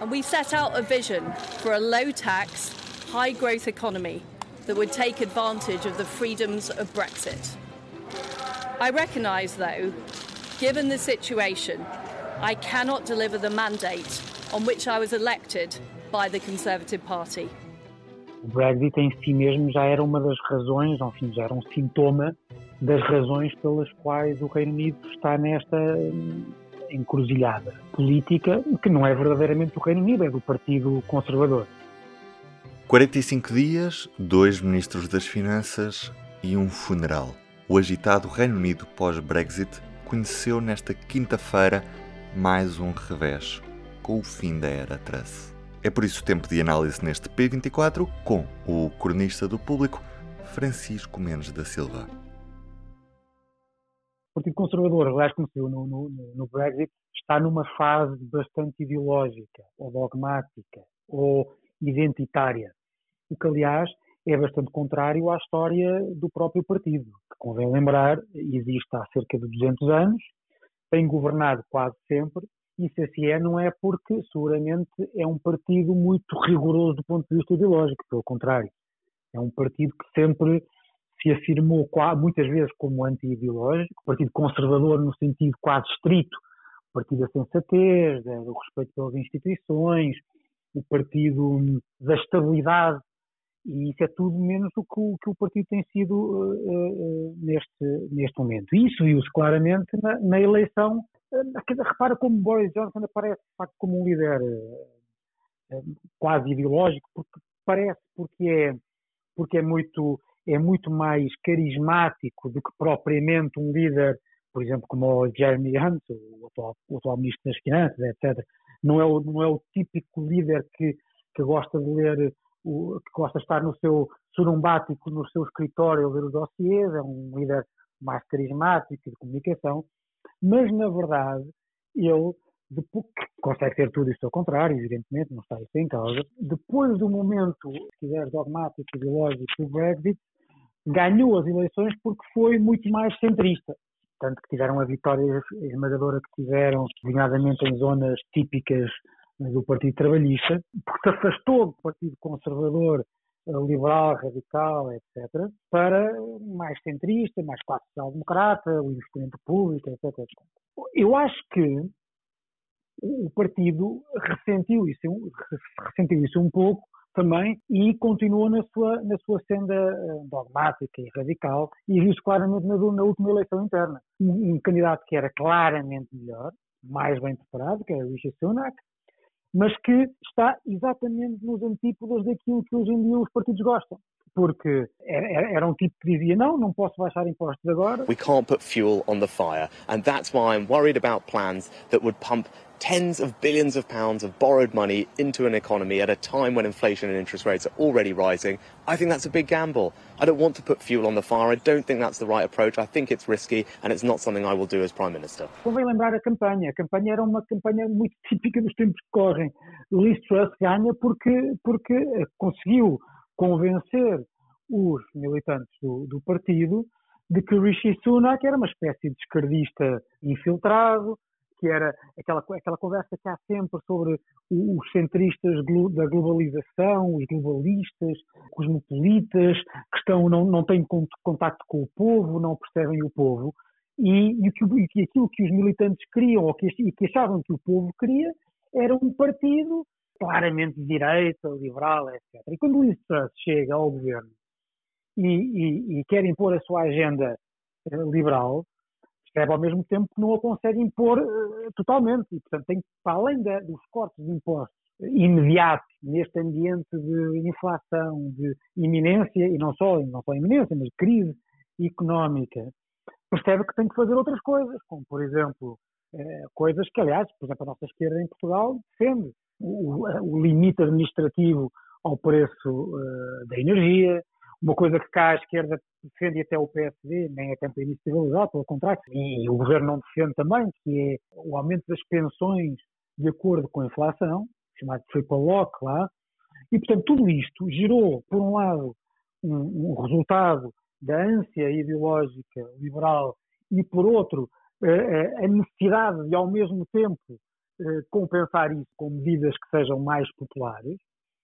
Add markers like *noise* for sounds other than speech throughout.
And we set out a vision for a low tax, high growth economy that would take advantage of the freedoms of Brexit. I recognise, though, given the situation, I cannot deliver the mandate on which I was elected by the Conservative Party. O Brexit em si mesmo já era uma das razões, enfim, já era um sintoma das razões pelas quais o Reino Unido está nesta encruzilhada política, que não é verdadeiramente do Reino Unido, é do Partido Conservador. 45 dias, dois ministros das Finanças e um funeral. O agitado Reino Unido pós-Brexit conheceu nesta quinta-feira mais um revés, com o fim da era Truss. É por isso tempo de análise neste P24 com o cronista do público, Francisco Mendes da Silva. O Partido Conservador, aliás, como se viu no, no, no Brexit, está numa fase bastante ideológica, ou dogmática, ou identitária. O que, aliás, é bastante contrário à história do próprio partido, que, convém lembrar, existe há cerca de 200 anos, tem governado quase sempre, e se assim é, não é porque, seguramente, é um partido muito rigoroso do ponto de vista ideológico, pelo contrário. É um partido que sempre se afirmou muitas vezes como anti-ideológico, partido conservador no sentido quase estrito, o partido da sensatez, do respeito pelas instituições, o partido da estabilidade, e isso é tudo menos o que o, que o partido tem sido uh, uh, neste, neste momento. E isso viu-se claramente na, na eleição. Uh, repara como Boris Johnson aparece de facto como um líder quase ideológico, porque parece, porque é, porque é muito é muito mais carismático do que propriamente um líder, por exemplo, como o Jeremy Hunt, o atual, o atual ministro das Finanças, etc. Não é o, não é o típico líder que, que gosta de ler, o, que gosta de estar no seu surumbático, no seu escritório a ler os dossiês, é um líder mais carismático de comunicação, mas na verdade ele depois, consegue ter tudo isso ao contrário, evidentemente, não está isso em causa. Depois do momento, se quiser, dogmático, ideológico do Brexit, ganhou as eleições porque foi muito mais centrista. Tanto que tiveram a vitória esmagadora que tiveram, nomeadamente em zonas típicas do Partido Trabalhista, porque se afastou do Partido Conservador, eh, liberal, radical, etc., para mais centrista, mais classe social-democrata, o investimento público, etc. Eu acho que o partido ressentiu isso, ressentiu isso um pouco também e continuou na sua, na sua senda eh, dogmática e radical e viu-se claramente na, na, última eleição interna. Um, um, candidato que era claramente melhor, mais bem preparado, que era Rishi Sunak, mas que está exatamente nos antípodas daquilo que hoje em dia os partidos gostam. Porque era, era um tipo que dizia, não, não posso baixar impostos agora. We can't put fuel on the fire. And that's why I'm worried about plans that would pump tens of billions of pounds of borrowed money into an economy at a time when inflation and interest rates are already rising, I think that's a big gamble. I don't want to put fuel on the fire. I don't think that's the right approach. I think it's risky and it's not something I will do as Prime Minister. Convém lembrar a campanha. A campanha era uma campanha muito típica dos tempos que correm. Liz Truss ganha porque, porque conseguiu convencer os militantes do, do partido de que Rishi Sunak era uma espécie de esquerdista infiltrado, que era aquela, aquela conversa que há sempre sobre os centristas da globalização, os globalistas, cosmopolitas, que estão, não, não têm contacto com o povo, não percebem o povo, e, e, e aquilo que os militantes queriam, ou que, e que achavam que o povo queria, era um partido claramente de direita, liberal, etc. E quando Liz Truss chega ao governo e, e, e quer impor a sua agenda eh, liberal, percebe ao mesmo tempo que não a consegue impor uh, totalmente. E, portanto, tem para além de, dos cortes de impostos imediatos neste ambiente de inflação, de iminência, e não só, não só iminência, mas crise económica, percebe que tem que fazer outras coisas, como, por exemplo, uh, coisas que, aliás, por exemplo, a nossa esquerda em Portugal defende. O, o limite administrativo ao preço uh, da energia, uma coisa que cá à esquerda defende até o PSD, nem é campo iniciativalizado, pelo contrário, e o governo não defende também, que é o aumento das pensões de acordo com a inflação, chamado triple lock lá, e portanto tudo isto gerou, por um lado, um, um resultado da ânsia ideológica liberal e por outro a necessidade de ao mesmo tempo eh, compensar isso com medidas que sejam mais populares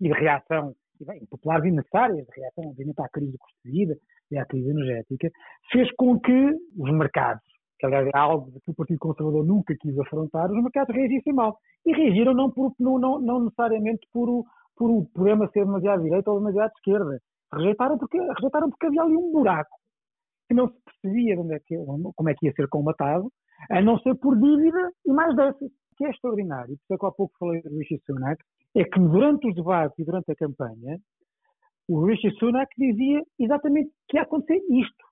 e de reação, e bem, populares e necessárias, de reação, obviamente, à crise do custo de vida e à crise energética, fez com que os mercados, que aliás é algo que o Partido Conservador nunca quis afrontar, os mercados reagissem mal. E reagiram não, por, não, não, necessariamente por o, por o problema ser demasiado direita ou demasiado esquerda. Rejeitaram porque, rejeitaram porque havia ali um buraco que não se percebia é que, como é que ia ser combatado, a não ser por dívida e mais déficit. O que é extraordinário, porque é há pouco falei do Rishi Sunak, é que durante os debates e durante a campanha, o Rishi Sunak dizia exatamente que ia acontecer isto.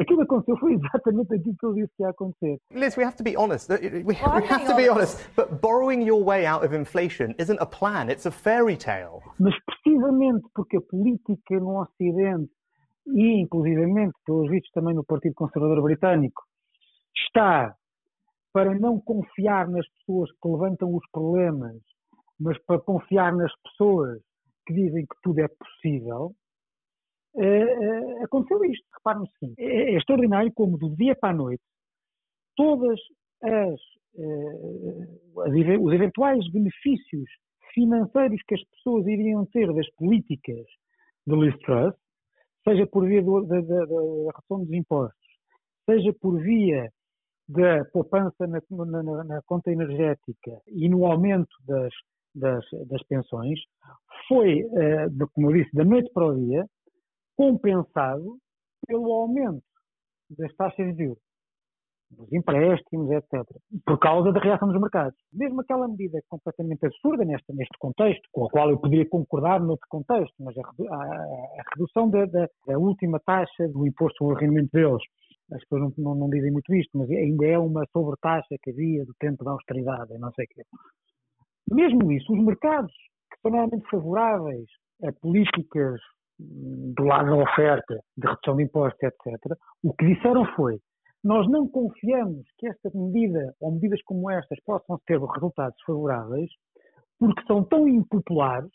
Aquilo que aconteceu foi exatamente aquilo que ele disse que ia acontecer. Liz, we have to be honest. We, we have to be honest. But borrowing your way out of inflation isn't a plan, it's a fairy tale. Mas precisamente porque a política no Ocidente e, inclusivamente, pelos vistos também no Partido Conservador Britânico, está para não confiar nas pessoas que levantam os problemas, mas para confiar nas pessoas que dizem que tudo é possível, é, é, aconteceu isto. Repare no seguinte: é, é, extraordinário como do dia para a noite todas as, as, os eventuais benefícios financeiros que as pessoas iriam ter das políticas de Liz Truss seja por via da, redução dos impostos, seja por via da poupança na, na, na conta energética e no aumento das, das, das pensões, foi, uh, como eu disse, da noite para o dia, compensado pelo aumento das taxas de juros dos empréstimos, etc., por causa da reação dos mercados. Mesmo aquela medida completamente absurda neste, neste contexto, com a qual eu poderia concordar noutro contexto, mas a, a, a redução da, da, da, última taxa do imposto sobre o rendimento deles, as pessoas não, não, não, dizem muito isto, mas ainda é uma sobretaxa que havia do tempo da austeridade, não sei o quê. Mesmo isso, os mercados, que são normalmente favoráveis a políticas hum, do lado da oferta, de redução de impostos, etc., o que disseram foi nós não confiamos que esta medida ou medidas como estas possam ter resultados favoráveis porque são tão impopulares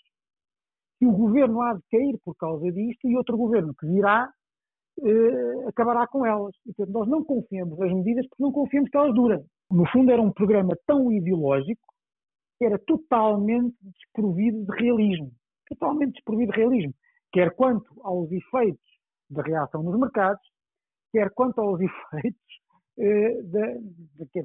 que o governo há de cair por causa disto e outro governo que virá eh, acabará com elas. E, portanto, nós não confiamos nas medidas porque não confiamos que elas durem. No fundo, era um programa tão ideológico que era totalmente desprovido de realismo. Totalmente desprovido de realismo. Quer quanto aos efeitos da reação nos mercados, quer quanto aos *laughs* efeitos eh,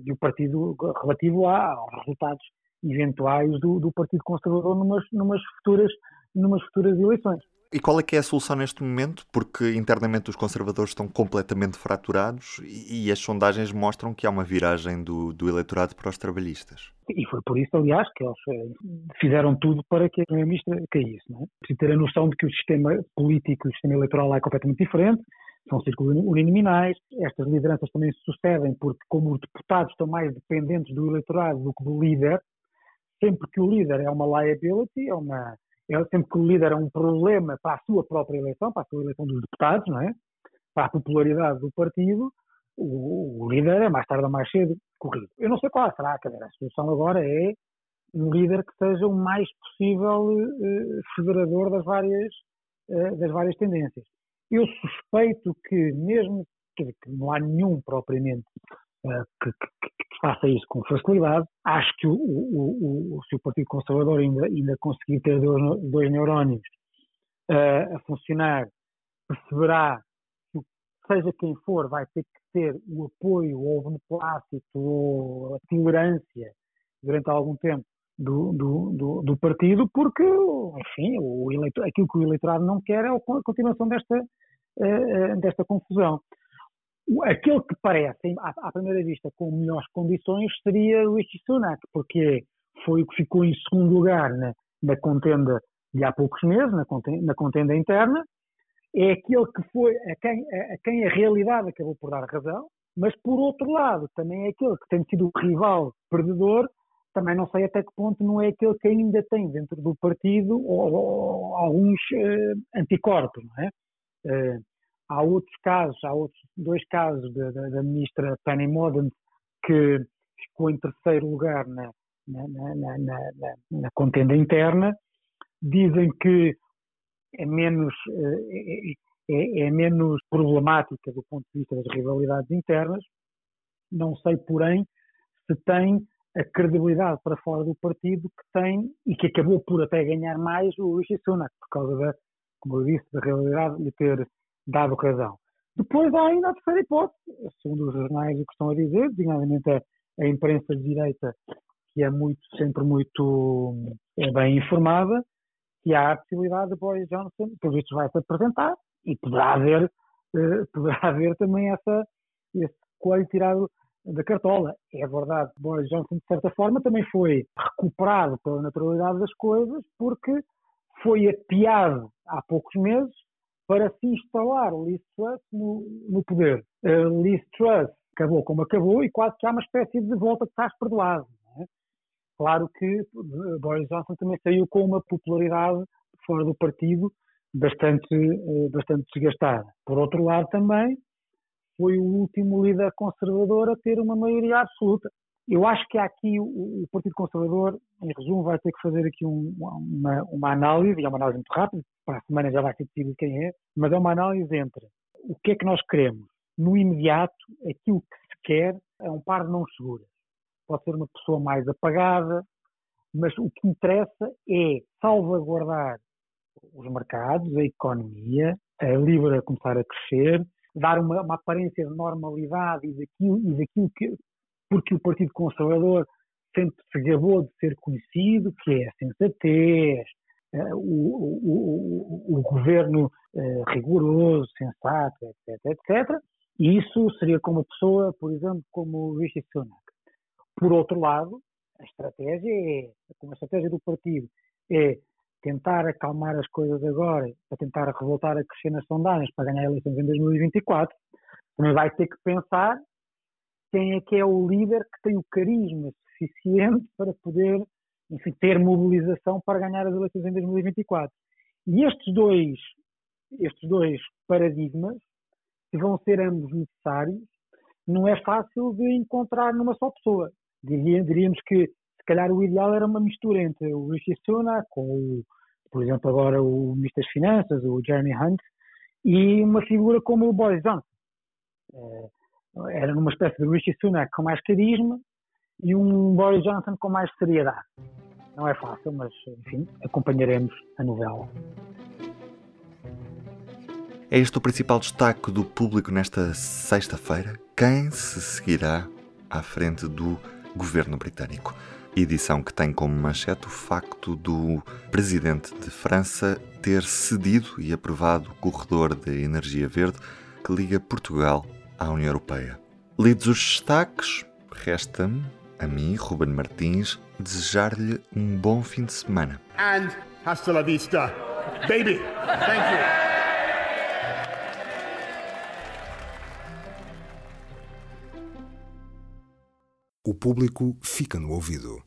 do partido relativo a, aos resultados eventuais do, do Partido Conservador numas, numas, futuras, numas futuras eleições. E qual é que é a solução neste momento? Porque internamente os conservadores estão completamente fraturados e, e as sondagens mostram que há uma viragem do, do, eleitorado para os trabalhistas. E foi por isso, aliás, que eles eh, fizeram tudo para que a Primeira-Ministra caísse. Não é? Preciso ter a noção de que o sistema político e o sistema eleitoral é completamente diferente são círculos uninominais. Estas lideranças também se sucedem porque, como os deputados estão mais dependentes do eleitorado do que do líder, sempre que o líder é uma liability, é uma, sempre que o líder é um problema para a sua própria eleição, para a sua eleição dos deputados, não é? para a popularidade do partido, o, o líder é mais tarde ou mais cedo corrido. Eu não sei qual será, quer dizer, a solução agora é um líder que seja o mais possível eh, federador das várias, eh, das várias tendências. Eu suspeito que, mesmo que não há nenhum propriamente que, que, que, faça isso com facilidade, acho que o, o, o, se o Partido Conservador ainda, ainda conseguir ter dois, dois neurónios uh, a funcionar, perceberá que, seja quem for, vai ter que ter o apoio ou o beneplácito ou a tolerância durante algum tempo do, do, do, do, partido, porque, enfim, o eleitor, aquilo que o eleitorado não quer é a continuação desta, uh, desta confusão. Aquele que parece, à, à, primeira vista, com melhores condições seria o Rishi Sunak, porque foi o que ficou em segundo lugar na, na contenda de há poucos meses, na contenda, na contenda interna, é aquele que foi a quem, a, a quem a realidade acabou por dar razão, mas por outro lado também é aquele que tem sido o rival perdedor também não sei até que ponto não é aquele que ainda tem dentro do partido ou, ou alguns uh, anticorpos, não é? Uh, há outros casos, há outros dois casos da, da, da ministra Penny Mordaunt que ficou em terceiro lugar na, na, na, na, contenda interna, dizem que é menos, uh, é, é menos problemática do ponto de vista das rivalidades internas. Não sei, porém, se tem a credibilidade para fora do partido que tem e que acabou por até ganhar mais o Rishi Sunak, por causa da, como eu disse, da realidade de ter dado razão. Depois há ainda a terceira hipótese, segundo os jornais o que estão a dizer, designadamente a, a imprensa de direita, que é muito, sempre muito é bem informada, que há a possibilidade de Boris Johnson, pelo visto vai se apresentar, e poderá haver, eh, *laughs* poderá haver também essa, esse coelho tirado da cartola. É verdade Boris Johnson, de certa forma, também foi recuperado pela naturalidade das coisas, porque foi apiado há poucos meses para se instalar Liz Truss no, no poder. Uh, Liz Truss acabou como acabou e quase que há uma espécie de volta de estás perdoado. É? Claro que eh, Boris Johnson também saiu com uma popularidade fora do partido bastante, uh, bastante desgastada. Por outro lado, também foi o último líder conservador a ter uma maioria absoluta. Eu acho que aqui o, o Partido Conservador, em resumo, vai ter que fazer aqui um, uma, uma análise, e é uma análise muito rápida, para a semana já vai ser decidido quem é, mas é uma análise entre o que é que nós queremos. No imediato, aquilo que se quer é um par de não seguras. Pode ser uma pessoa mais apagada, mas o que interessa é salvaguardar os mercados, a economia, a Libra começar a crescer, dar uma, uma aparência de normalidade e daquilo, e daquilo que, porque o Partido Conservador sempre se gabou de ser conhecido, que é a sensatez, uh, o, o, o, o, governo uh, rigoroso, sensato, etc, etc. E isso seria com uma pessoa, por exemplo, como Rishi Sunak. Por outro lado, a estratégia é, como a estratégia do partido é tentar acalmar as coisas agora, para tentar revoltar a crescer nas sondagens para ganhar eleições em 2024, também vai ter que pensar quem é que é o líder que tem o carisma suficiente *laughs* para poder, enfim, ter mobilização para ganhar as eleições em 2024. E estes dois, estes dois paradigmas, que vão ser ambos necessários, não é fácil de encontrar numa só pessoa. Diríamos que se calhar o ideal era uma mistura entre o Rishi Sunak, com o, por exemplo, agora o Ministro das Finanças, o Jeremy Hunt, e uma figura como o Boris Johnson. É, era numa espécie de Rishi Sunak com mais carisma e um Boris Johnson com mais seriedade. Não é fácil, mas enfim, acompanharemos a novela. É este o principal destaque do público nesta sexta-feira? Quem se seguirá à frente do governo britânico? Edição que tem como manchete o facto do presidente de França ter cedido e aprovado o corredor de energia verde que liga Portugal à União Europeia. Lidos os destaques, resta-me, a mim, Ruben Martins, desejar-lhe um bom fim de semana. And hasta la vista, baby. Thank you. O público fica no ouvido.